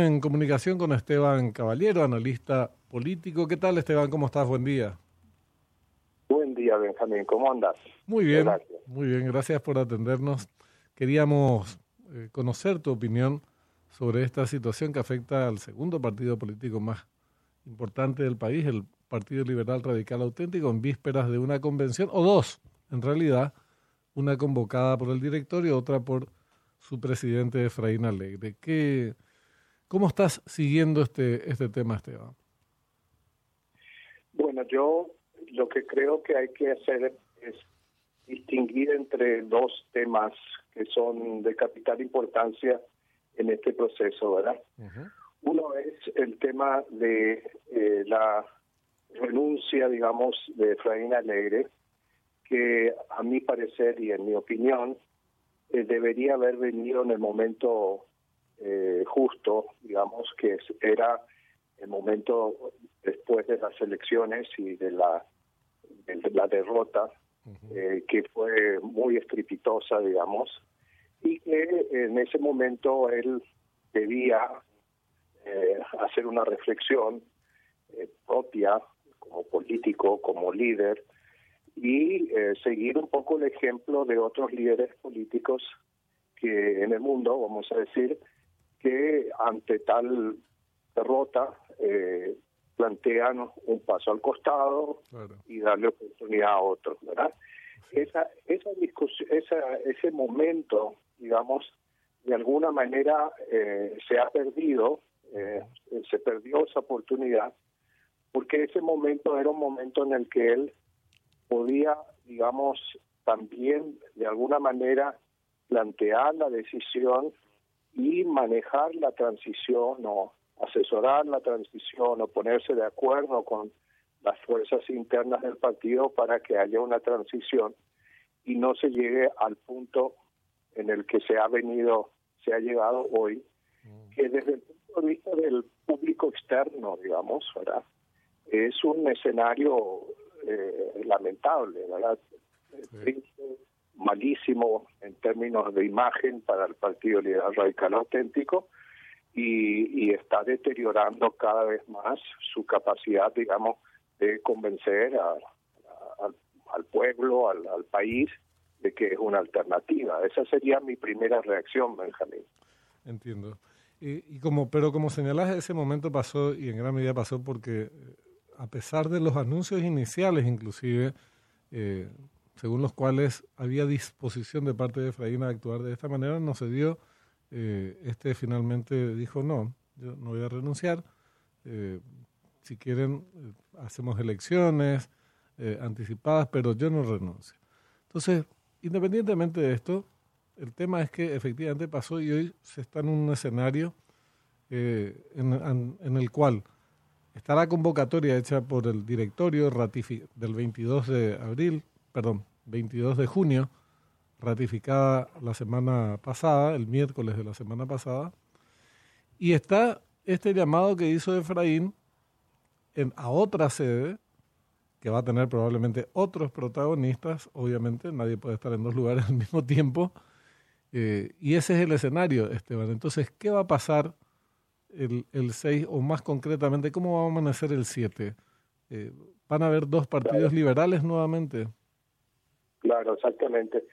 En comunicación con Esteban Caballero, analista político. ¿Qué tal, Esteban? ¿Cómo estás? Buen día. Buen día, Benjamín. ¿Cómo andas? Muy bien, muy bien. Gracias por atendernos. Queríamos eh, conocer tu opinión sobre esta situación que afecta al segundo partido político más importante del país, el Partido Liberal Radical Auténtico, en vísperas de una convención, o dos, en realidad, una convocada por el directorio, otra por su presidente Efraín Alegre. ¿Qué, ¿Cómo estás siguiendo este, este tema, Esteban? Bueno, yo lo que creo que hay que hacer es distinguir entre dos temas que son de capital importancia en este proceso, ¿verdad? Uno es el tema de eh, la renuncia, digamos, de Efraín Alegre, que a mi parecer y en mi opinión eh, debería haber venido en el momento eh, justo, digamos, que era el momento después de las elecciones y de la, de la derrota, eh, que fue muy estrepitosa, digamos, y que en ese momento él debía eh, hacer una reflexión propia como político, como líder, y seguir un poco el ejemplo de otros líderes políticos que en el mundo, vamos a decir, que ante tal derrota eh, plantean un paso al costado y darle oportunidad a otros, ¿verdad? Esa, esa discusión, esa, ese momento, digamos, de alguna manera eh, se ha perdido, eh, se perdió esa oportunidad, porque ese momento era un momento en el que él podía, digamos, también de alguna manera plantear la decisión y manejar la transición o asesorar la transición o ponerse de acuerdo con las fuerzas internas del partido para que haya una transición y no se llegue al punto en el que se ha venido, se ha llegado hoy, mm. que desde el punto de vista del público externo, digamos, ¿verdad? es un escenario eh, lamentable, ¿verdad? Malísimo en términos de imagen para el Partido Liberal Radical Auténtico y, está deteriorando cada vez más su capacidad, digamos, de convencer al pueblo, al, país, de que es una alternativa. Esa sería mi primera reacción, Benjamín. Entiendo. Y, como, pero como señalas, ese momento pasó y en gran medida pasó porque eh, a pesar de los anuncios iniciales, inclusive, eh, según los cuales había disposición de parte de Efraín a actuar de esta manera, no se dio. Eh, este finalmente dijo, no, yo no voy a renunciar. Eh, si quieren, eh, hacemos elecciones anticipadas, pero yo no renuncio. Entonces, independientemente de esto, el tema es que efectivamente pasó y hoy se está en un escenario en, en, el cual está la convocatoria hecha por el directorio del 22 de abril, perdón, 22 de junio, ratificada la semana pasada, el miércoles de la semana pasada, y está este llamado que hizo Efraín en, a otra sede, que va a tener probablemente otros protagonistas, obviamente, nadie puede estar en dos lugares al mismo tiempo, eh, y ese es el escenario, Esteban. Entonces, ¿qué va a pasar el, el 6 o más concretamente, cómo va a amanecer el 7? Eh, ¿Van a haber dos partidos liberales nuevamente? Claro, exactamente.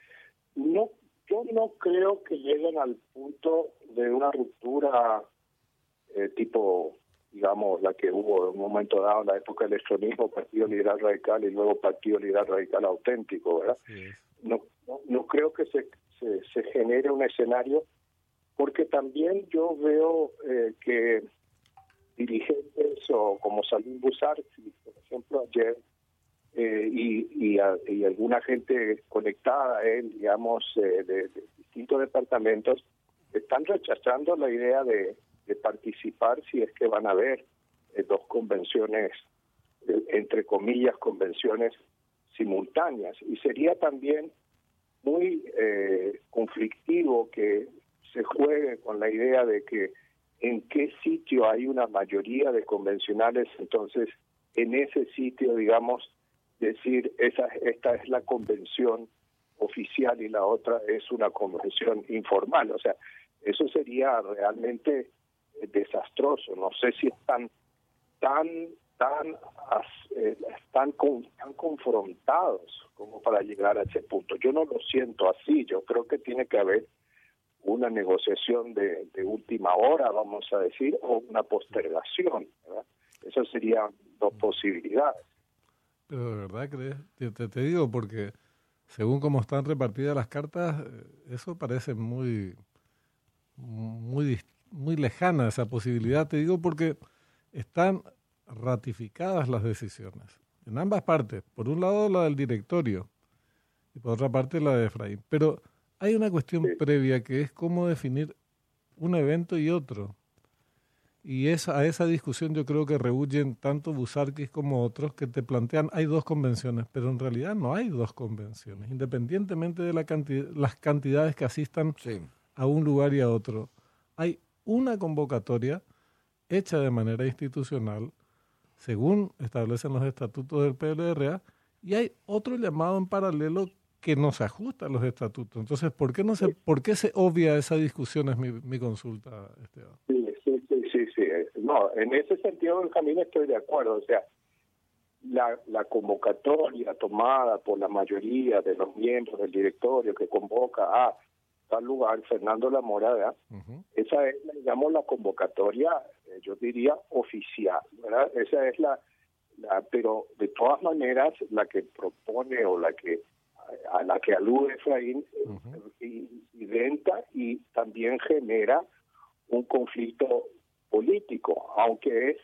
No, yo no creo que lleguen al punto de una ruptura eh, tipo, digamos, la que hubo en un momento dado en la época del electronismo, Partido Liberal Radical y luego Partido Liberal Radical Auténtico, ¿verdad? No, no, creo que se, se, genere un escenario, porque también yo veo eh, que dirigentes o como Salim Busarzi, por ejemplo, ayer eh, y, alguna gente conectada, eh, digamos, eh, de, distintos departamentos, están rechazando la idea de, participar si es que van a haber eh, dos convenciones, entre comillas, convenciones simultáneas. Y sería también muy conflictivo que se juegue con la idea de que en qué sitio hay una mayoría de convencionales, entonces en ese sitio, digamos, decir, esa, esta es la convención oficial y la otra es una convención informal. O sea, eso sería realmente desastroso. No sé si están tan tan eh, están, tan confrontados como para llegar a ese punto. Yo no lo siento así. Yo creo que tiene que haber una negociación de, última hora, vamos a decir, o una postergación. ¿verdad? Esas serían dos posibilidades. Pero de verdad crees, te, te, digo porque según cómo están repartidas las cartas, eh, eso parece muy, muy, muy lejana esa posibilidad. Te digo porque están ratificadas las decisiones en ambas partes. Por un lado la del directorio y por otra parte la de Efraín. Pero hay una cuestión previa que es cómo definir un evento y otro. Y es, a esa discusión yo creo que rehuyen tanto Busarquis como otros que te plantean hay dos convenciones, pero en realidad no hay dos convenciones, independientemente de la las cantidades que asistan a un lugar y a otro. Hay una convocatoria hecha de manera institucional, según establecen los estatutos del PLRA, y hay otro llamado en paralelo que no se ajusta a los estatutos. Entonces, ¿por qué no se, por qué se obvia esa discusión? Es mi, mi consulta, Esteban. Sí, No, en ese sentido, Benjamín, estoy de acuerdo. O sea, la, la convocatoria tomada por la mayoría de los miembros del directorio que convoca a tal lugar, Fernando La Morada, esa es, digamos, la convocatoria, eh, yo diría, oficial, ¿verdad? Esa es la, la, pero de todas maneras, la que propone o la que a la que alude Efraín, y, y también genera un conflicto político, aunque es,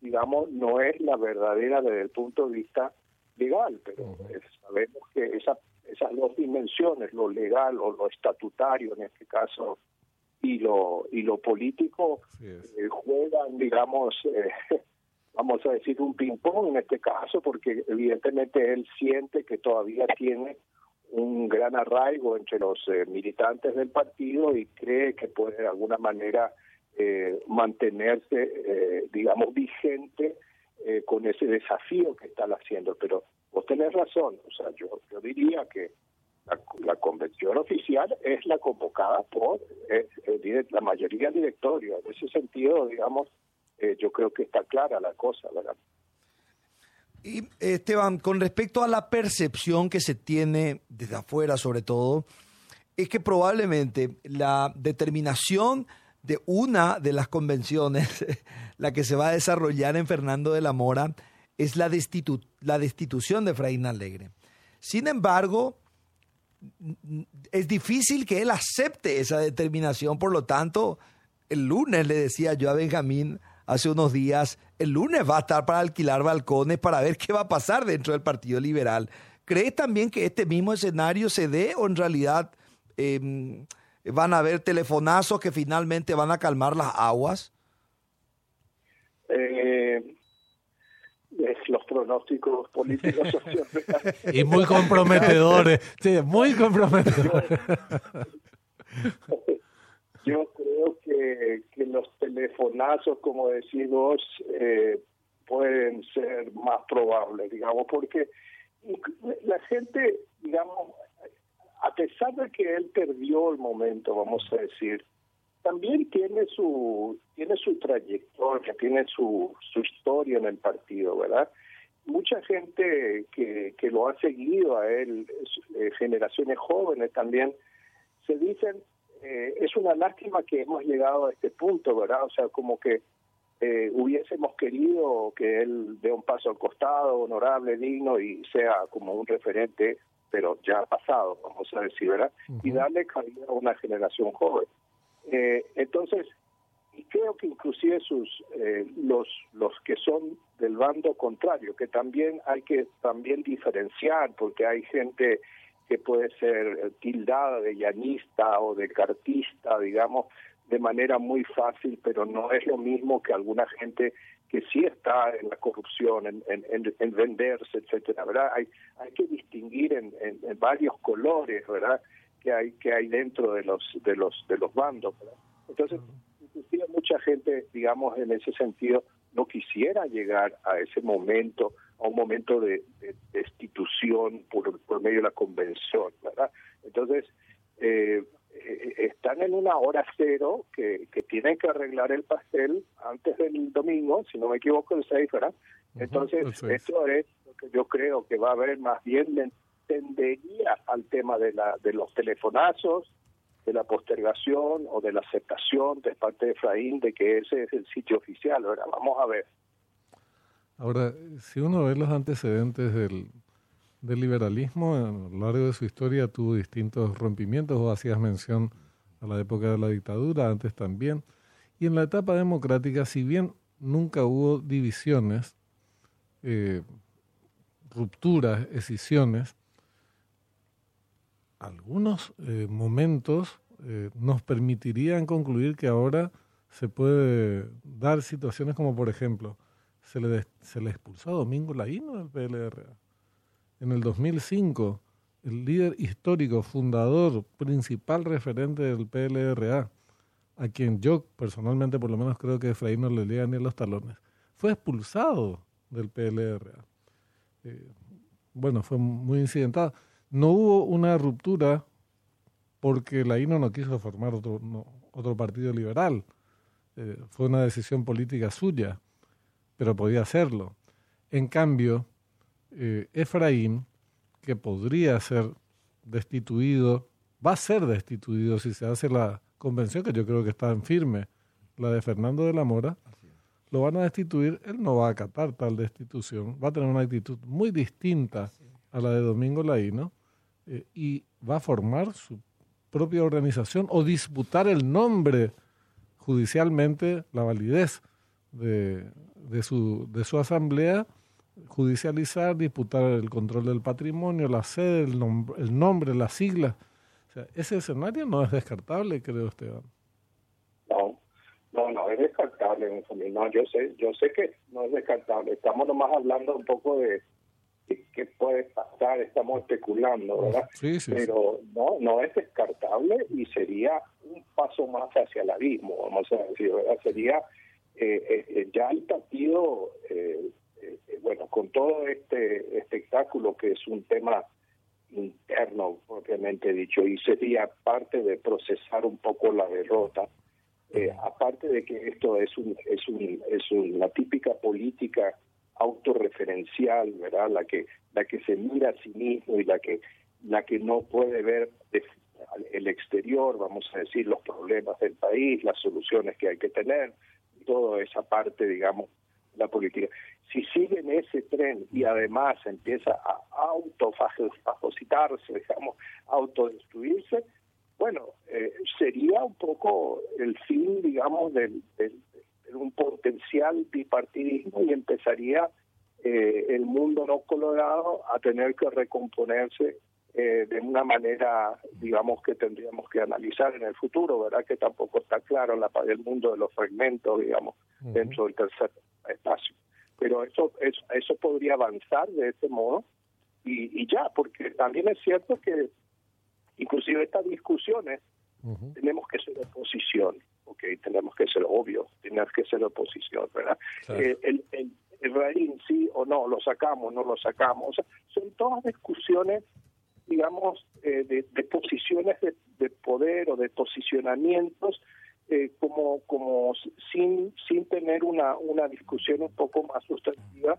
digamos, no es la verdadera desde el punto de vista legal, pero sabemos que esa, esas dos dimensiones, lo legal o lo estatutario en este caso, y lo, y lo político, eh, juegan, digamos, eh, vamos a decir, un ping-pong en este caso, porque evidentemente él siente que todavía tiene un gran arraigo entre los eh, militantes del partido y cree que puede de alguna manera eh, mantenerse, eh, digamos, vigente con ese desafío que están haciendo. Pero vos tenés razón, o sea, yo, yo diría que la, convención oficial es la convocada por la mayoría del directorio. En ese sentido, digamos, yo creo que está clara la cosa, ¿verdad? Y Esteban, con respecto a la percepción que se tiene desde afuera sobre todo, es que probablemente la determinación de una de las convenciones, la que se va a desarrollar en Fernando de la Mora, es la, la destitución de Efraín Alegre. Sin embargo, es difícil que él acepte esa determinación, por lo tanto, el lunes le decía yo a Benjamín, hace unos días, el lunes va a estar para alquilar balcones para ver qué va a pasar dentro del Partido Liberal. ¿Crees también que este mismo escenario se dé o en realidad em, van a haber telefonazos que finalmente van a calmar las aguas? Eh, los pronósticos políticos y muy comprometedores, sí, muy comprometedores. Yo creo que, que los telefonazos, como decís vos, eh, pueden ser más probables, digamos, porque la gente, digamos, a pesar de que él perdió el momento, vamos a decir, también tiene su tiene su trayectoria, tiene su, su historia en el partido, ¿verdad? Mucha gente que, que lo ha seguido a él, eh, generaciones jóvenes también, se dicen, eh, es una lástima que hemos llegado a este punto, ¿verdad? O sea, como que eh, hubiésemos querido que él dé un paso al costado, honorable, digno y sea como un referente, pero ya ha pasado, vamos a decir, ¿verdad? Y darle cabida a una generación joven. Eh, entonces, y creo que inclusive sus los los que son del bando contrario, que también hay que también diferenciar, porque hay gente que puede ser tildada de llanista o de cartista, digamos, de manera muy fácil, pero no es lo mismo que alguna gente que sí está en la corrupción, en, en, venderse, etcétera, ¿verdad? Hay, hay que distinguir en, varios colores, ¿verdad? Que hay que hay dentro de los de los de los bandos, ¿verdad? Entonces, inclusive mucha gente, digamos, en ese sentido, no quisiera llegar a ese momento a un momento de, destitución por, por, medio de la convención, ¿verdad? Entonces, eh, eh, están en una hora cero que, que, tienen que arreglar el pastel antes del domingo, si no me equivoco, el 6, ¿verdad? Entonces, esto es lo que yo creo que va a haber más bien tendería al tema de, la, de los telefonazos, de la postergación o de la aceptación de parte de Efraín de que ese es el sitio oficial. Ahora, vamos a ver. Ahora, si uno ve los antecedentes del, del liberalismo, a lo largo de su historia tuvo distintos rompimientos, o hacías mención a la época de la dictadura, antes también, y en la etapa democrática, si bien nunca hubo divisiones, eh, rupturas, escisiones, algunos eh, momentos eh, nos permitirían concluir que ahora se puede dar situaciones como, por ejemplo, se le, se le expulsó a Domingo Laíno del PLRA. En el 2005, el líder histórico, fundador, principal referente del PLRA, a quien yo personalmente por lo menos creo que Efraín no le llega ni los talones, fue expulsado del PLRA. Eh, bueno, fue muy incidentado. No hubo una ruptura porque la INO no quiso formar otro, otro partido liberal. Eh, fue una decisión política suya, pero podía hacerlo. En cambio, eh, Efraín, que podría ser destituido, va a ser destituido si se hace la convención, que yo creo que está en firme, la de Fernando de la Mora, lo van a destituir, él no va a acatar tal destitución, va a tener una actitud muy distinta a la de Domingo Laíno eh, y va a formar su propia organización o disputar el nombre judicialmente, la validez de, de, su, de su asamblea, judicializar, disputar el control del patrimonio, la sede, el, el nombre, las siglas. O sea, ese escenario no es descartable, creo, Esteban. No, no es descartable, no, yo sé, yo sé que no es descartable. Estamos nomás hablando un poco de, qué puede pasar, estamos especulando, ¿verdad? Sí, sí, Pero no, no es descartable y sería un paso más hacia el abismo, vamos a decir, ¿verdad? Sería eh, eh, eh ya el partido, eh, bueno, con todo este espectáculo que es un tema interno propiamente dicho y sería parte de procesar un poco la derrota eh, aparte de que esto es un, es un, es una típica política autorreferencial, ¿verdad? La que la que se mira a sí mismo y la que la que no puede ver el exterior, vamos a decir, los problemas del país, las soluciones que hay que tener, toda esa parte, digamos, la política. Si sigue en ese tren y además empieza a autofagocitarse, digamos, autodestruirse, bueno, eh, sería un poco el fin, digamos, del, un potencial bipartidismo y empezaría eh, el mundo no colorado a tener que recomponerse eh, de una manera, digamos, que tendríamos que analizar en el futuro, ¿verdad? Que tampoco está claro la, el mundo de los fragmentos, digamos, dentro del tercer espacio. Pero eso, eso, eso podría avanzar de ese modo y, y ya, porque también es cierto que Inclusive estas discusiones tenemos que ser oposición, ok, tenemos que ser obvio, tenemos que ser oposición, ¿verdad? Eh, el, el, el sí o no, lo sacamos, no lo sacamos, o sea, son todas discusiones, digamos, eh, de, posiciones de, poder o de posicionamientos, eh, como como sin sin tener una una discusión un poco más sustantiva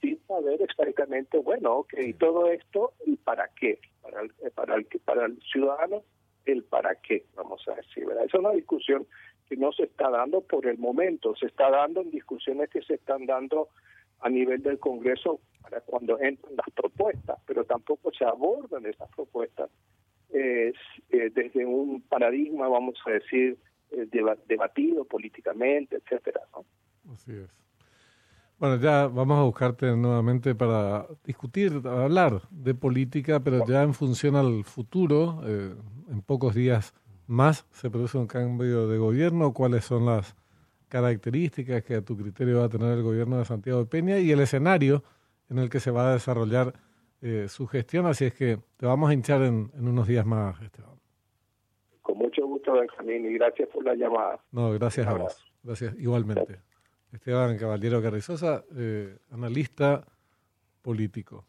sin saber exactamente, bueno, ok, todo esto, ¿y para qué? Para el, eh, para el, para el ciudadano, el para qué, vamos a decir, ¿verdad? Es una discusión que no se está dando por el momento, se está dando en discusiones que se están dando a nivel del Congreso para cuando entran las propuestas, pero tampoco se abordan esas propuestas eh, desde un paradigma, vamos a decir, debatido políticamente, etcétera, ¿no? Así es. Bueno, ya vamos a buscarte nuevamente para discutir, hablar de política, pero ya en función al futuro. Eh, en pocos días más se produce un cambio de gobierno. ¿Cuáles son las características que a tu criterio va a tener el gobierno de Santiago de Peña y el escenario en el que se va a desarrollar eh, su gestión? Así es que te vamos a hinchar en, unos días más, Esteban. Benjamín, y gracias por la llamada. No, gracias a vos. Gracias, igualmente. Esteban Caballero Carrizosa, eh, analista político.